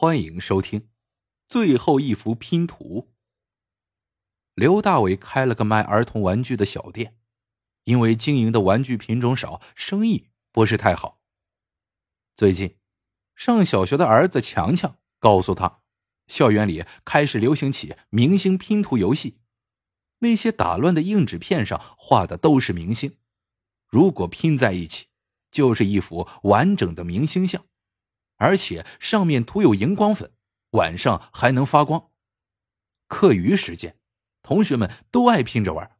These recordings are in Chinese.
欢迎收听最后一幅拼图。刘大伟开了个卖儿童玩具的小店，因为经营的玩具品种少，生意不是太好。最近，上小学的儿子强强告诉他，校园里开始流行起明星拼图游戏，那些打乱的硬纸片上画的都是明星，如果拼在一起，就是一幅完整的明星像。而且上面涂有荧光粉，晚上还能发光。课余时间，同学们都爱拼着玩。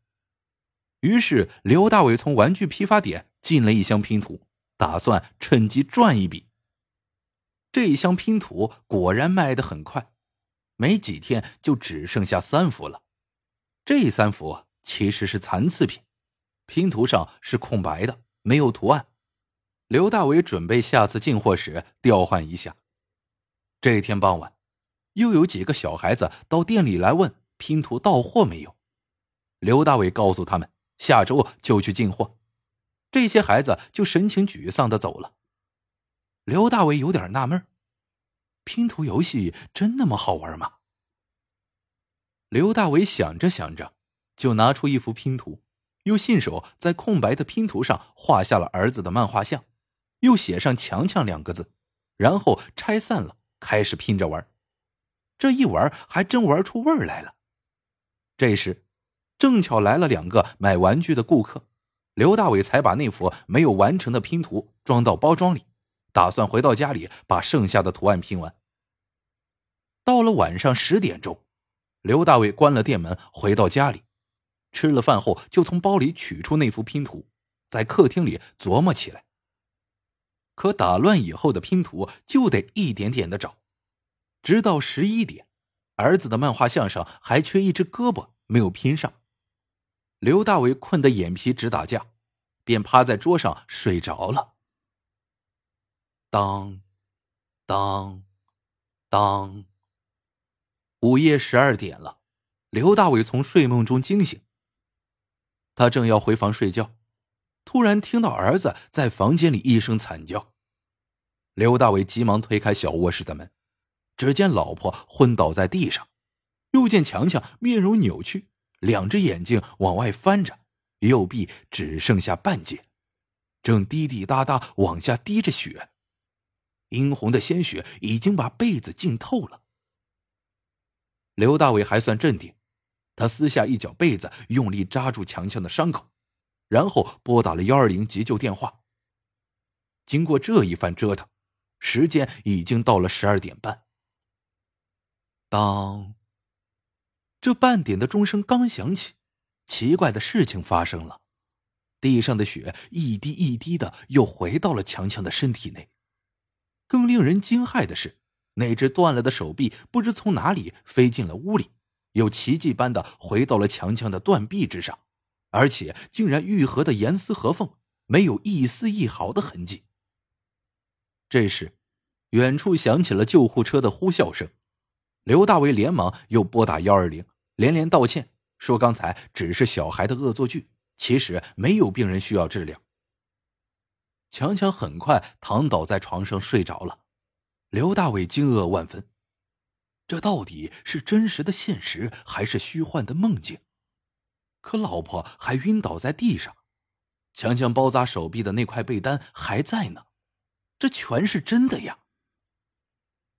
于是刘大伟从玩具批发点进了一箱拼图，打算趁机赚一笔。这一箱拼图果然卖得很快，没几天就只剩下三幅了。这三幅其实是残次品，拼图上是空白的，没有图案。刘大伟准备下次进货时调换一下。这天傍晚，又有几个小孩子到店里来问拼图到货没有。刘大伟告诉他们，下周就去进货。这些孩子就神情沮丧的走了。刘大伟有点纳闷拼图游戏真那么好玩吗？刘大伟想着想着，就拿出一幅拼图，又信手在空白的拼图上画下了儿子的漫画像。又写上“强强”两个字，然后拆散了，开始拼着玩。这一玩还真玩出味儿来了。这时，正巧来了两个买玩具的顾客，刘大伟才把那幅没有完成的拼图装到包装里，打算回到家里把剩下的图案拼完。到了晚上十点钟，刘大伟关了店门，回到家里，吃了饭后就从包里取出那幅拼图，在客厅里琢磨起来。可打乱以后的拼图就得一点点的找，直到十一点，儿子的漫画像上还缺一只胳膊没有拼上。刘大伟困得眼皮直打架，便趴在桌上睡着了。当，当，当，午夜十二点了，刘大伟从睡梦中惊醒。他正要回房睡觉。突然听到儿子在房间里一声惨叫，刘大伟急忙推开小卧室的门，只见老婆昏倒在地上，又见强强面容扭曲，两只眼睛往外翻着，右臂只剩下半截，正滴滴答答往下滴着血，殷红的鲜血已经把被子浸透了。刘大伟还算镇定，他撕下一角被子，用力扎住强强的伤口。然后拨打了幺二零急救电话。经过这一番折腾，时间已经到了十二点半。当这半点的钟声刚响起，奇怪的事情发生了：地上的血一滴一滴的又回到了强强的身体内。更令人惊骇的是，那只断了的手臂不知从哪里飞进了屋里，又奇迹般的回到了强强的断臂之上。而且竟然愈合的严丝合缝，没有一丝一毫的痕迹。这时，远处响起了救护车的呼啸声，刘大为连忙又拨打幺二零，连连道歉，说刚才只是小孩的恶作剧，其实没有病人需要治疗。强强很快躺倒在床上睡着了，刘大伟惊愕万分，这到底是真实的现实，还是虚幻的梦境？可老婆还晕倒在地上，强强包扎手臂的那块被单还在呢，这全是真的呀！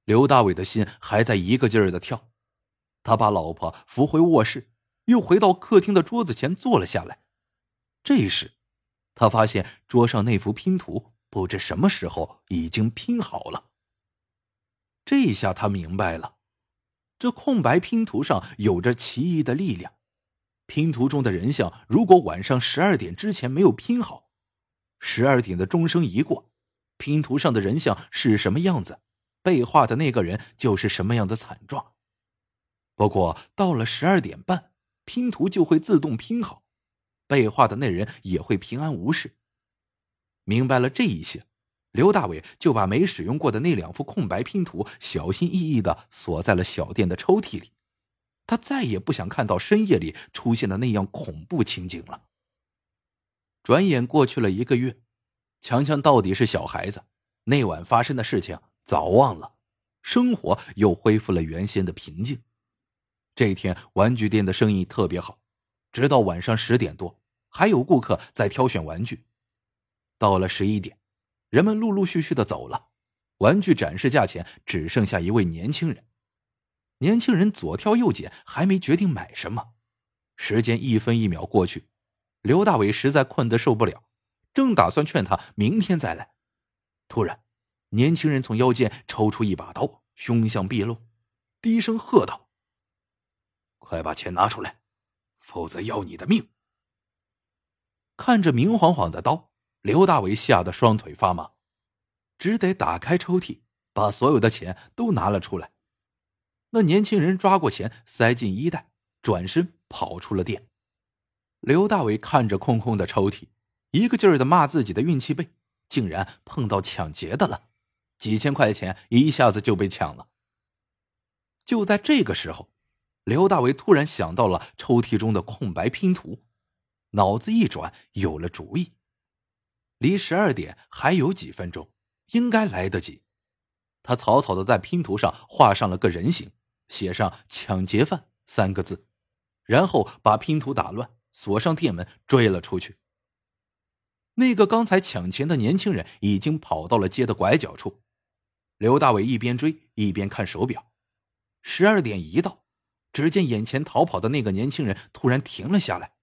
刘大伟的心还在一个劲儿的跳，他把老婆扶回卧室，又回到客厅的桌子前坐了下来。这时，他发现桌上那幅拼图不知什么时候已经拼好了。这下他明白了，这空白拼图上有着奇异的力量。拼图中的人像，如果晚上十二点之前没有拼好，十二点的钟声一过，拼图上的人像是什么样子，被画的那个人就是什么样的惨状。不过到了十二点半，拼图就会自动拼好，被画的那人也会平安无事。明白了这一些，刘大伟就把没使用过的那两幅空白拼图小心翼翼的锁在了小店的抽屉里。他再也不想看到深夜里出现的那样恐怖情景了。转眼过去了一个月，强强到底是小孩子，那晚发生的事情早忘了。生活又恢复了原先的平静。这一天，玩具店的生意特别好，直到晚上十点多，还有顾客在挑选玩具。到了十一点，人们陆陆续续的走了，玩具展示架前只剩下一位年轻人。年轻人左挑右拣，还没决定买什么。时间一分一秒过去，刘大伟实在困得受不了，正打算劝他明天再来，突然，年轻人从腰间抽出一把刀，凶相毕露，低声喝道：“快把钱拿出来，否则要你的命！”看着明晃晃的刀，刘大伟吓得双腿发麻，只得打开抽屉，把所有的钱都拿了出来。那年轻人抓过钱，塞进衣袋，转身跑出了店。刘大伟看着空空的抽屉，一个劲儿的骂自己的运气背，竟然碰到抢劫的了，几千块钱一下子就被抢了。就在这个时候，刘大伟突然想到了抽屉中的空白拼图，脑子一转，有了主意。离十二点还有几分钟，应该来得及。他草草的在拼图上画上了个人形。写上“抢劫犯”三个字，然后把拼图打乱，锁上店门，追了出去。那个刚才抢钱的年轻人已经跑到了街的拐角处。刘大伟一边追一边看手表，十二点一到，只见眼前逃跑的那个年轻人突然停了下来，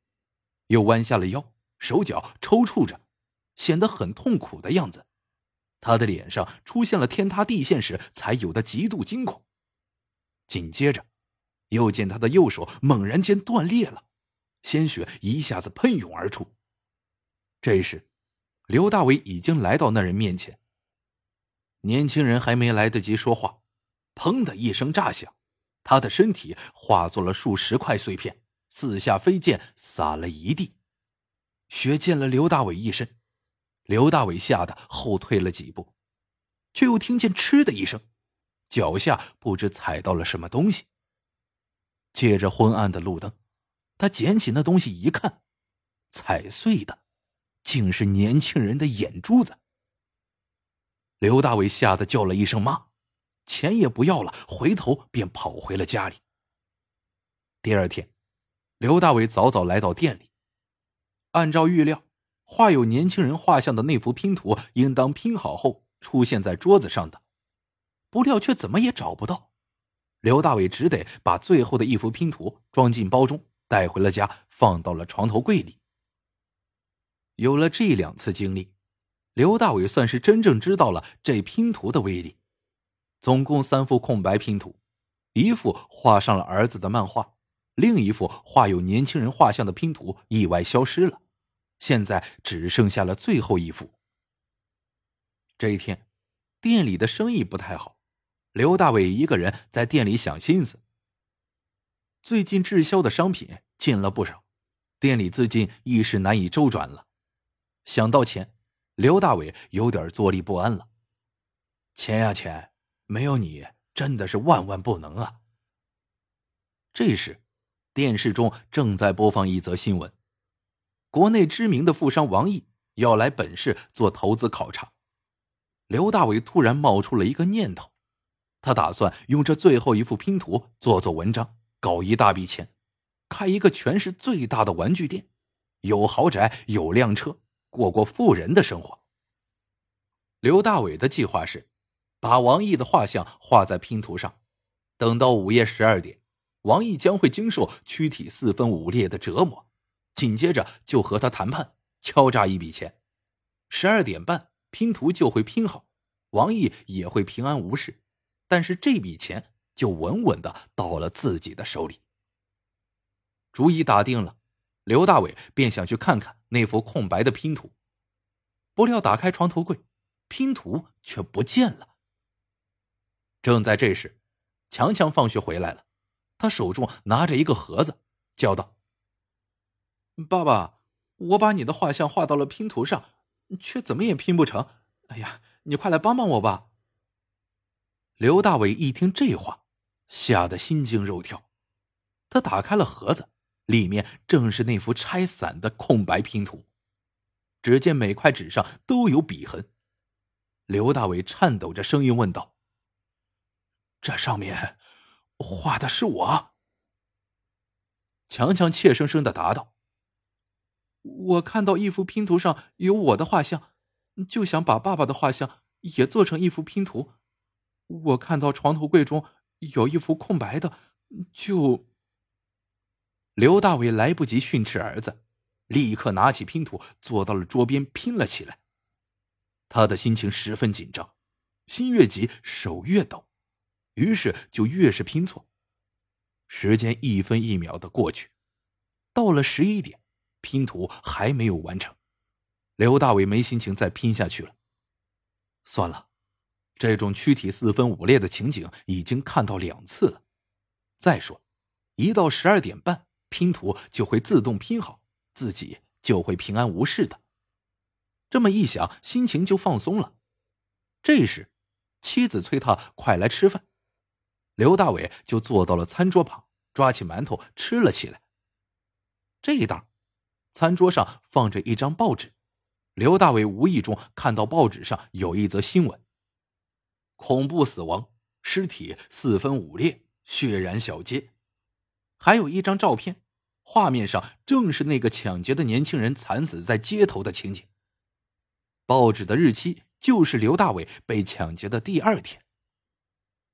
又弯下了腰，手脚抽搐着，显得很痛苦的样子。他的脸上出现了天塌地陷时才有的极度惊恐。紧接着，又见他的右手猛然间断裂了，鲜血一下子喷涌而出。这时，刘大伟已经来到那人面前。年轻人还没来得及说话，砰的一声炸响，他的身体化作了数十块碎片，四下飞溅，洒了一地，血溅了刘大伟一身。刘大伟吓得后退了几步，却又听见“嗤”的一声。脚下不知踩到了什么东西。借着昏暗的路灯，他捡起那东西一看，踩碎的竟是年轻人的眼珠子。刘大伟吓得叫了一声妈，钱也不要了，回头便跑回了家里。第二天，刘大伟早早来到店里，按照预料，画有年轻人画像的那幅拼图应当拼好后出现在桌子上的。不料却怎么也找不到，刘大伟只得把最后的一幅拼图装进包中，带回了家，放到了床头柜里。有了这两次经历，刘大伟算是真正知道了这拼图的威力。总共三幅空白拼图，一幅画上了儿子的漫画，另一幅画有年轻人画像的拼图意外消失了，现在只剩下了最后一幅。这一天，店里的生意不太好。刘大伟一个人在店里想心思。最近滞销的商品进了不少，店里资金一时难以周转了。想到钱，刘大伟有点坐立不安了。钱呀钱，没有你真的是万万不能啊！这时，电视中正在播放一则新闻：国内知名的富商王毅要来本市做投资考察。刘大伟突然冒出了一个念头。他打算用这最后一幅拼图做做文章，搞一大笔钱，开一个全市最大的玩具店，有豪宅，有辆车，过过富人的生活。刘大伟的计划是，把王毅的画像画在拼图上，等到午夜十二点，王毅将会经受躯体四分五裂的折磨，紧接着就和他谈判，敲诈一笔钱。十二点半，拼图就会拼好，王毅也会平安无事。但是这笔钱就稳稳的到了自己的手里。主意打定了，刘大伟便想去看看那幅空白的拼图。不料打开床头柜，拼图却不见了。正在这时，强强放学回来了，他手中拿着一个盒子，叫道：“爸爸，我把你的画像画到了拼图上，却怎么也拼不成。哎呀，你快来帮帮我吧！”刘大伟一听这话，吓得心惊肉跳。他打开了盒子，里面正是那幅拆散的空白拼图。只见每块纸上都有笔痕。刘大伟颤抖着声音问道：“这上面画的是我。强强怯生生的答道：“我看到一幅拼图上有我的画像，就想把爸爸的画像也做成一幅拼图。我看到床头柜中有一幅空白的，就……”刘大伟来不及训斥儿子，立刻拿起拼图，坐到了桌边拼了起来。他的心情十分紧张，心越急手越抖，于是就越是拼错。时间一分一秒的过去，到了十一点，拼图还没有完成。刘大伟没心情再拼下去了。算了，这种躯体四分五裂的情景已经看到两次了。再说，一到十二点半。拼图就会自动拼好，自己就会平安无事的。这么一想，心情就放松了。这时，妻子催他快来吃饭，刘大伟就坐到了餐桌旁，抓起馒头吃了起来。这一档，餐桌上放着一张报纸，刘大伟无意中看到报纸上有一则新闻：恐怖死亡，尸体四分五裂，血染小街。还有一张照片，画面上正是那个抢劫的年轻人惨死在街头的情景。报纸的日期就是刘大伟被抢劫的第二天。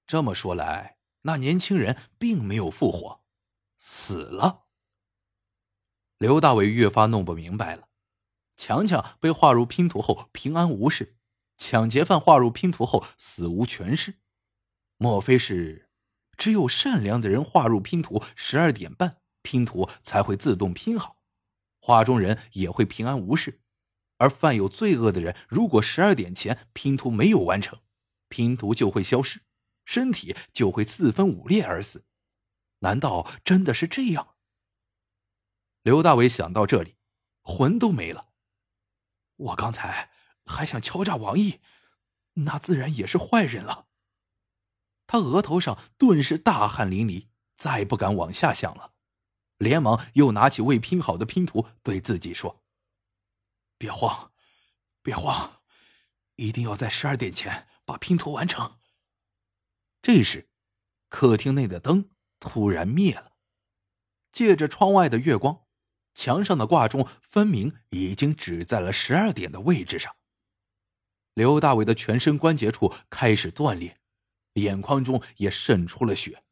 这么说来，那年轻人并没有复活，死了。刘大伟越发弄不明白了：强强被画入拼图后平安无事，抢劫犯画入拼图后死无全尸，莫非是？只有善良的人画入拼图，十二点半拼图才会自动拼好，画中人也会平安无事。而犯有罪恶的人，如果十二点前拼图没有完成，拼图就会消失，身体就会四分五裂而死。难道真的是这样？刘大伟想到这里，魂都没了。我刚才还想敲诈王毅，那自然也是坏人了。他额头上顿时大汗淋漓，再不敢往下想了，连忙又拿起未拼好的拼图，对自己说：“别慌，别慌，一定要在十二点前把拼图完成。”这时，客厅内的灯突然灭了，借着窗外的月光，墙上的挂钟分明已经指在了十二点的位置上。刘大伟的全身关节处开始断裂。眼眶中也渗出了血，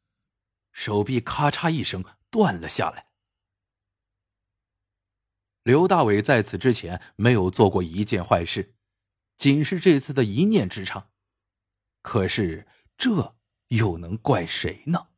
手臂咔嚓一声断了下来。刘大伟在此之前没有做过一件坏事，仅是这次的一念之差。可是这又能怪谁呢？